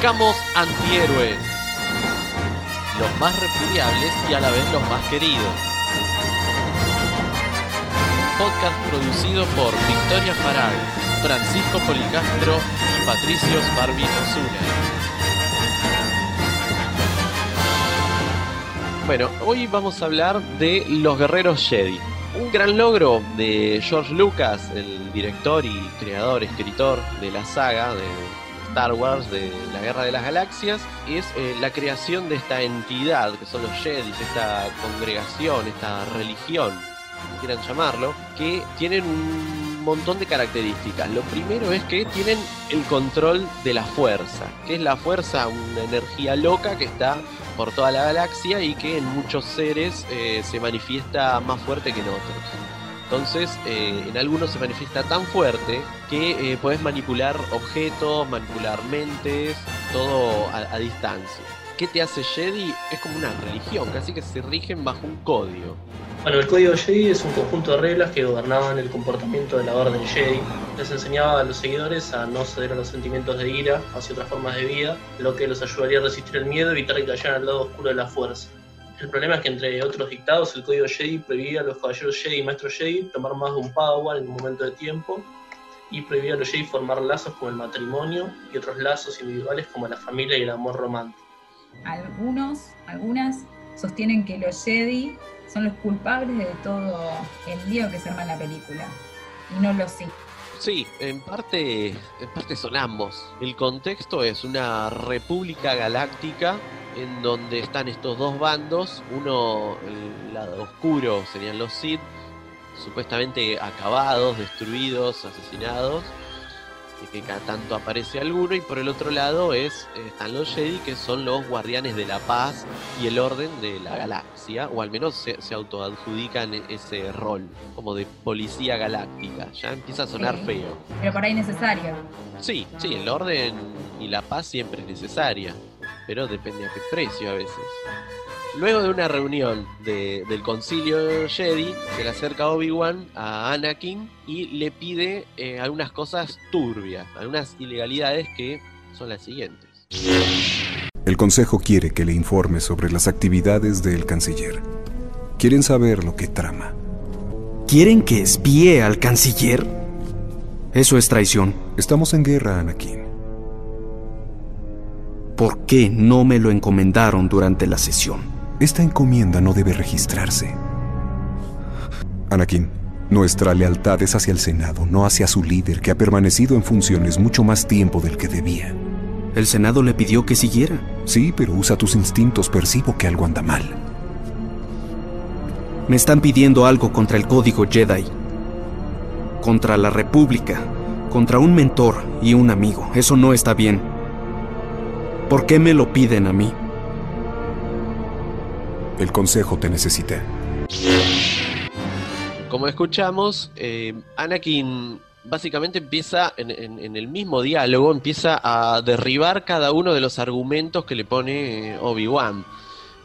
Arrancamos antihéroes. Los más repudiables y a la vez los más queridos. Podcast producido por Victoria Farag, Francisco Policastro y Patricio Barbie Osuna. Bueno, hoy vamos a hablar de los guerreros Jedi. Un gran logro de George Lucas, el director y creador, escritor de la saga de Star Wars, de la Guerra de las Galaxias, es eh, la creación de esta entidad que son los Jedi, esta congregación, esta religión, como quieran llamarlo, que tienen un montón de características. Lo primero es que tienen el control de la fuerza, que es la fuerza, una energía loca que está por toda la galaxia y que en muchos seres eh, se manifiesta más fuerte que en otros. Entonces, eh, en algunos se manifiesta tan fuerte que eh, puedes manipular objetos, manipular mentes, todo a, distancia. ¿Qué te hace Jedi? Es como una religión, casi que se rigen bajo un código. Bueno, el código Jedi es un conjunto de reglas que gobernaban el comportamiento de la Orden Jedi. Les enseñaba a los seguidores a no ceder a los sentimientos de ira hacia otras formas de vida, lo que los ayudaría a resistir el miedo y evitar que cayeran al lado oscuro de la fuerza. El problema es que entre otros dictados, el código Jedi prohibía a los caballeros Jedi y maestros Jedi tomar más de un Padawan en un momento de tiempo y prohibía a los Jedi formar lazos como el matrimonio y otros lazos individuales como la familia y el amor romántico. Algunos, algunas sostienen que los Jedi son los culpables de todo el lío que se arma en la película y no los sí. Sí, en parte, en parte son ambos. El contexto es una república galáctica en donde están estos dos bandos, uno el lado oscuro serían los Sith, supuestamente acabados, destruidos, asesinados, y que cada tanto aparece alguno, y por el otro lado es, están los Jedi, que son los guardianes de la paz y el orden de la galaxia, o al menos se, se autoadjudican ese rol, como de policía galáctica. Ya empieza a sonar Sí. feo. Pero por ahí necesario. Sí, sí, el orden y la paz siempre es necesaria, pero depende a qué precio a veces. Luego de una reunión de- del concilio Jedi, se le acerca Obi-Wan a Anakin y le pide eh, algunas cosas turbias, algunas ilegalidades que son las siguientes. El Consejo quiere que le informe sobre las actividades del canciller. Quieren saber lo que trama. ¿Quieren que espíe al canciller? Eso es traición. Estamos en guerra, Anakin. ¿Por qué no me lo encomendaron durante la sesión? Esta encomienda no debe registrarse. Anakin, nuestra lealtad es hacia el Senado, no hacia su líder, que ha permanecido en funciones mucho más tiempo del que debía. El Senado le pidió que siguiera. Sí, pero usa tus instintos, percibo que algo anda mal. Me están pidiendo algo contra el código Jedi. Contra la República. Contra un mentor y un amigo. Eso no está bien. ¿Por qué me lo piden a mí? El Consejo te necesita. Como escuchamos, eh, Anakin básicamente empieza en, en- en el mismo diálogo, empieza a derribar cada uno de los argumentos que le pone eh, Obi-Wan.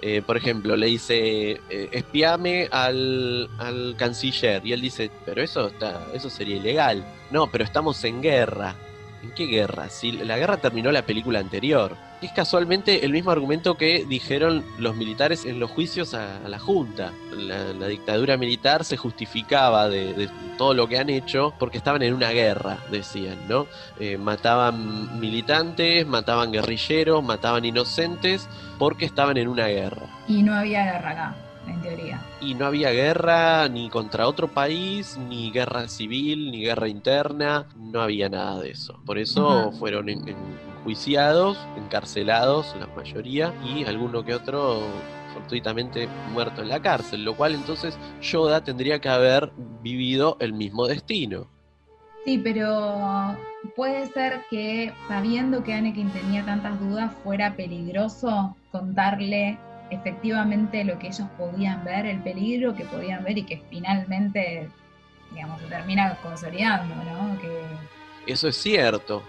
Eh, por ejemplo, le dice, eh, espiame al, al canciller. Y él dice, pero eso, está, eso sería ilegal. No, pero estamos en guerra. ¿En qué guerra? Si la guerra terminó la película anterior. Es casualmente el mismo argumento que dijeron los militares en los juicios a, a la Junta. La, la dictadura militar se justificaba de, de todo lo que han hecho porque estaban en una guerra, decían, ¿no? Eh, mataban militantes, mataban guerrilleros, mataban inocentes porque estaban en una guerra. Y no había guerra acá, en teoría. Y no había guerra ni contra otro país, ni guerra civil, ni guerra interna, no había nada de eso. Por eso fueron en- enjuiciados, encarcelados, la mayoría, y alguno que otro fortuitamente muerto en la cárcel, lo cual entonces Yoda tendría que haber vivido el mismo destino. Sí, pero puede ser que sabiendo que Anakin tenía tantas dudas fuera peligroso contarle efectivamente lo que ellos podían ver, el peligro que podían ver y que finalmente, digamos, se termina consolidando, ¿no? Que Eso es cierto.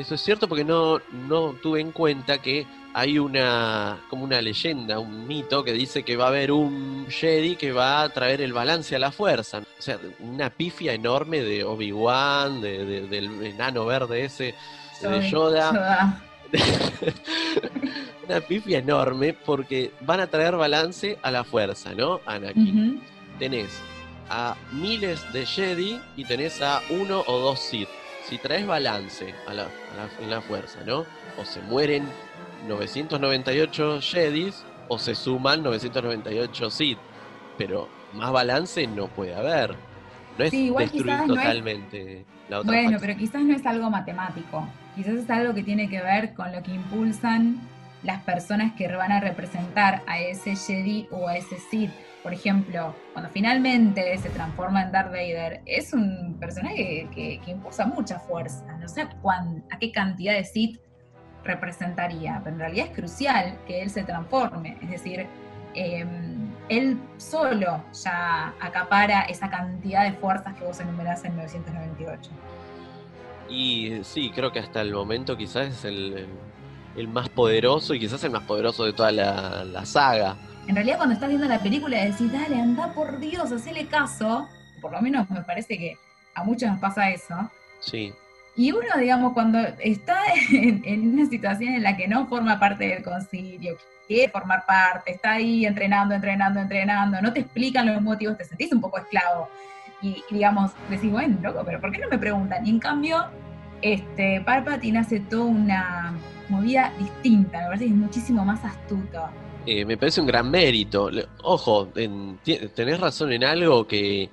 Eso es cierto porque no, no tuve en cuenta que hay una como una leyenda, un mito que dice que va a haber un Jedi que va a traer el balance a la fuerza. O sea, una pifia enorme de Obi-Wan, de- de- del enano verde ese, de Yoda. una pifia enorme porque van a traer balance a la fuerza, ¿no? Anakin. Ujú. Tenés a miles de Jedi y tenés a uno o dos Sith. Si traes balance a la, a la- en la fuerza, ¿no? O se mueren 998 Jedis o se suman 998 Sith. Pero más balance no puede haber. No es Sí, igual destruir quizás no es- totalmente la otra Bueno, facción. pero quizás no es algo matemático. Quizás es algo que tiene que ver con lo que impulsan las personas que van a representar a ese Jedi o a ese Sith. Por ejemplo, cuando finalmente se transforma en Darth Vader, es un personaje que, impulsa mucha fuerza. No sé cuán- a qué cantidad de Sith representaría, pero en realidad es crucial que él se transforme. Es decir, eh, él solo ya acapara esa cantidad de fuerzas que vos enumerás en 998. Y sí, creo que hasta el momento quizás es el, el- más poderoso y quizás el más poderoso de toda la, la saga. En realidad cuando estás viendo la película decís, dale, anda por Dios, hacele caso. Por lo menos me parece que a muchos nos pasa eso. Sí. Y uno, digamos, cuando está en, en una situación en la que no forma parte del concilio, quiere formar parte, está ahí entrenando, entrenando, entrenando, no te explican los motivos, te sentís un poco esclavo. Y, y, digamos, decís, bueno, loco, pero ¿por qué no me preguntan? Y en cambio, este, Palpatine hace toda una movida distinta, me parece que es muchísimo más astuto. Eh, me parece un gran mérito. Ojo, en- tenés razón en algo que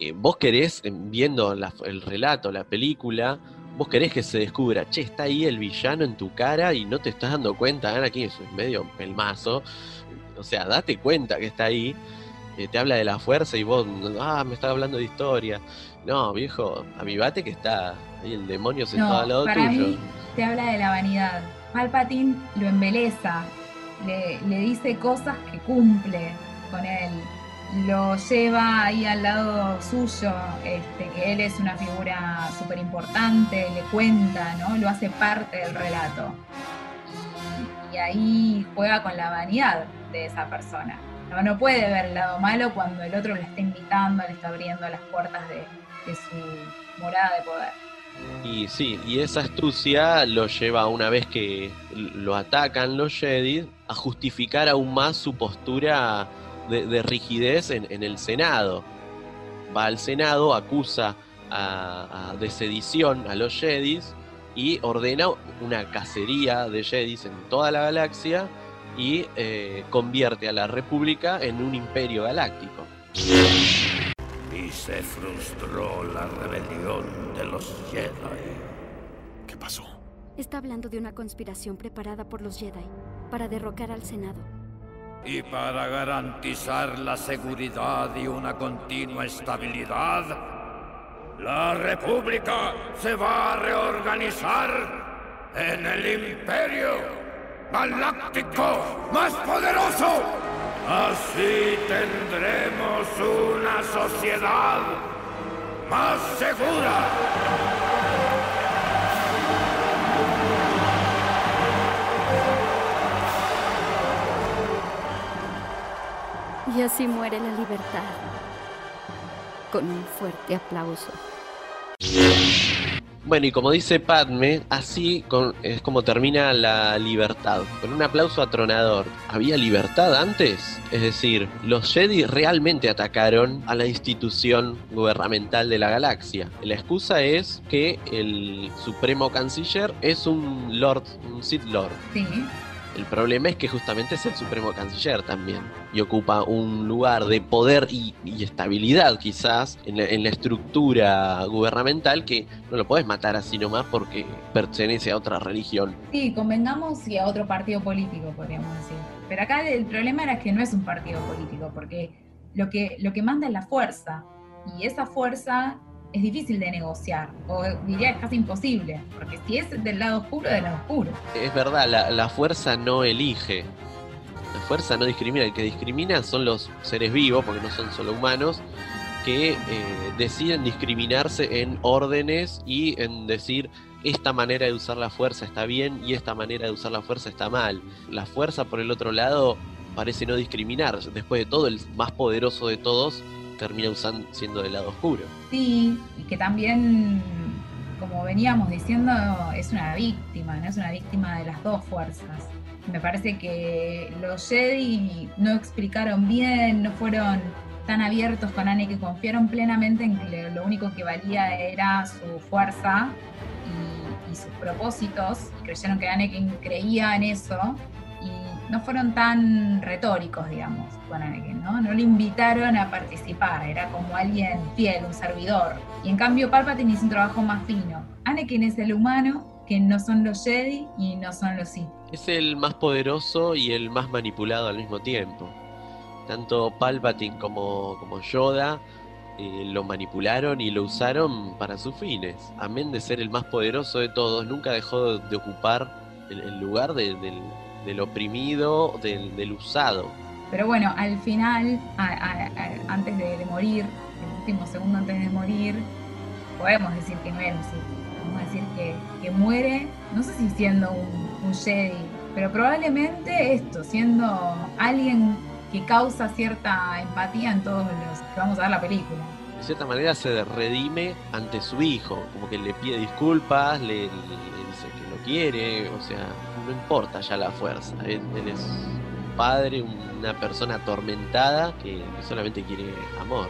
eh, vos querés, en- viendo la- el relato, la película, vos querés que se descubra, che, está ahí el villano en tu cara y no te estás dando cuenta, aquí es medio pelmazo. O sea, date cuenta que está ahí, eh, te habla de la fuerza y vos, ah, me está hablando de historia. No, viejo, avivate que está ahí el demonio sentado No, al lado tuyo. mí te habla de la vanidad. Palpatine lo embeleza, le, le dice cosas que cumple con él, lo lleva ahí al lado suyo, este, que él es una figura súper importante, le cuenta, ¿no? Lo hace parte del relato. Y, ahí juega con la vanidad de esa persona. No, no puede ver el lado malo cuando el otro le está invitando, le está abriendo las puertas de su morada de poder. Y sí, y esa astucia lo lleva una vez que lo atacan los Jedi a justificar aún más su postura de, de rigidez en, el Senado. Va al Senado, acusa a- de sedición a los Jedi y ordena una cacería de Jedi en toda la galaxia y eh, convierte a la República en un imperio galáctico. Y se frustró la rebelión de los Jedi. ¿Qué pasó? Está hablando de una conspiración preparada por los Jedi para derrocar al Senado. Y para garantizar la seguridad y una continua estabilidad, la República se va a reorganizar en el Imperio Galáctico más poderoso. Así tendremos una sociedad más segura. Y así muere la libertad. Con un fuerte aplauso. Bueno, y como dice Padme, así con- es como termina la libertad, con un aplauso atronador. ¿Había libertad antes? Es decir, los Jedi realmente atacaron a la institución gubernamental de la galaxia. La excusa es que el supremo canciller es un Lord, un Sith Lord. Sí, El problema es que justamente es el supremo canciller también y ocupa un lugar de poder y, y estabilidad quizás en la, en la estructura gubernamental que no lo podés matar así nomás porque pertenece a otra religión. sí, convengamos y a otro partido político, podríamos decir. Pero acá el problema era que no es un partido político, porque lo que, lo que manda es la fuerza. Y esa fuerza es difícil de negociar, o diría es casi imposible, porque si es del lado oscuro, del lado oscuro. Es verdad, la, la fuerza no elige. La fuerza no discrimina. El que discrimina son los seres vivos, porque no son solo humanos, que eh, deciden discriminarse en órdenes y en decir esta manera de usar la fuerza está bien y esta manera de usar la fuerza está mal. La fuerza, por el otro lado, parece no discriminar. Después de todo, el más poderoso de todos termina usando, siendo del lado oscuro. Sí, y que también como veníamos diciendo, es una víctima, no es una víctima de las dos fuerzas. Me parece que los Jedi no explicaron bien, no fueron tan abiertos con Anakin, que confiaron plenamente en que lo único que valía era su fuerza y, y sus propósitos, y creyeron que Anakin creía en eso, no fueron tan retóricos, digamos, con Anakin, ¿no? No le invitaron a participar, era como alguien fiel, un servidor. Y en cambio Palpatine hizo un trabajo más fino. Anakin es el humano, que no son los Jedi y no son los Sith. Es el más poderoso y el más manipulado al mismo tiempo. Tanto Palpatine como, como Yoda eh, lo manipularon y lo usaron para sus fines. Amén de ser el más poderoso de todos, nunca dejó de ocupar el, el lugar de- del, del oprimido, del, del usado. Pero bueno, al final, a- a- a- antes de, de morir, el último segundo antes de morir, podemos decir que no era un. Podemos decir que, que muere, no sé si siendo un, un Jedi, pero probablemente esto, siendo alguien que causa cierta empatía en todos los que vamos a ver la película. De cierta manera se redime ante su hijo, como que le pide disculpas, le, le- le dice que lo quiere, o sea, no importa ya la fuerza. Él, es un padre, una persona atormentada que solamente quiere amor.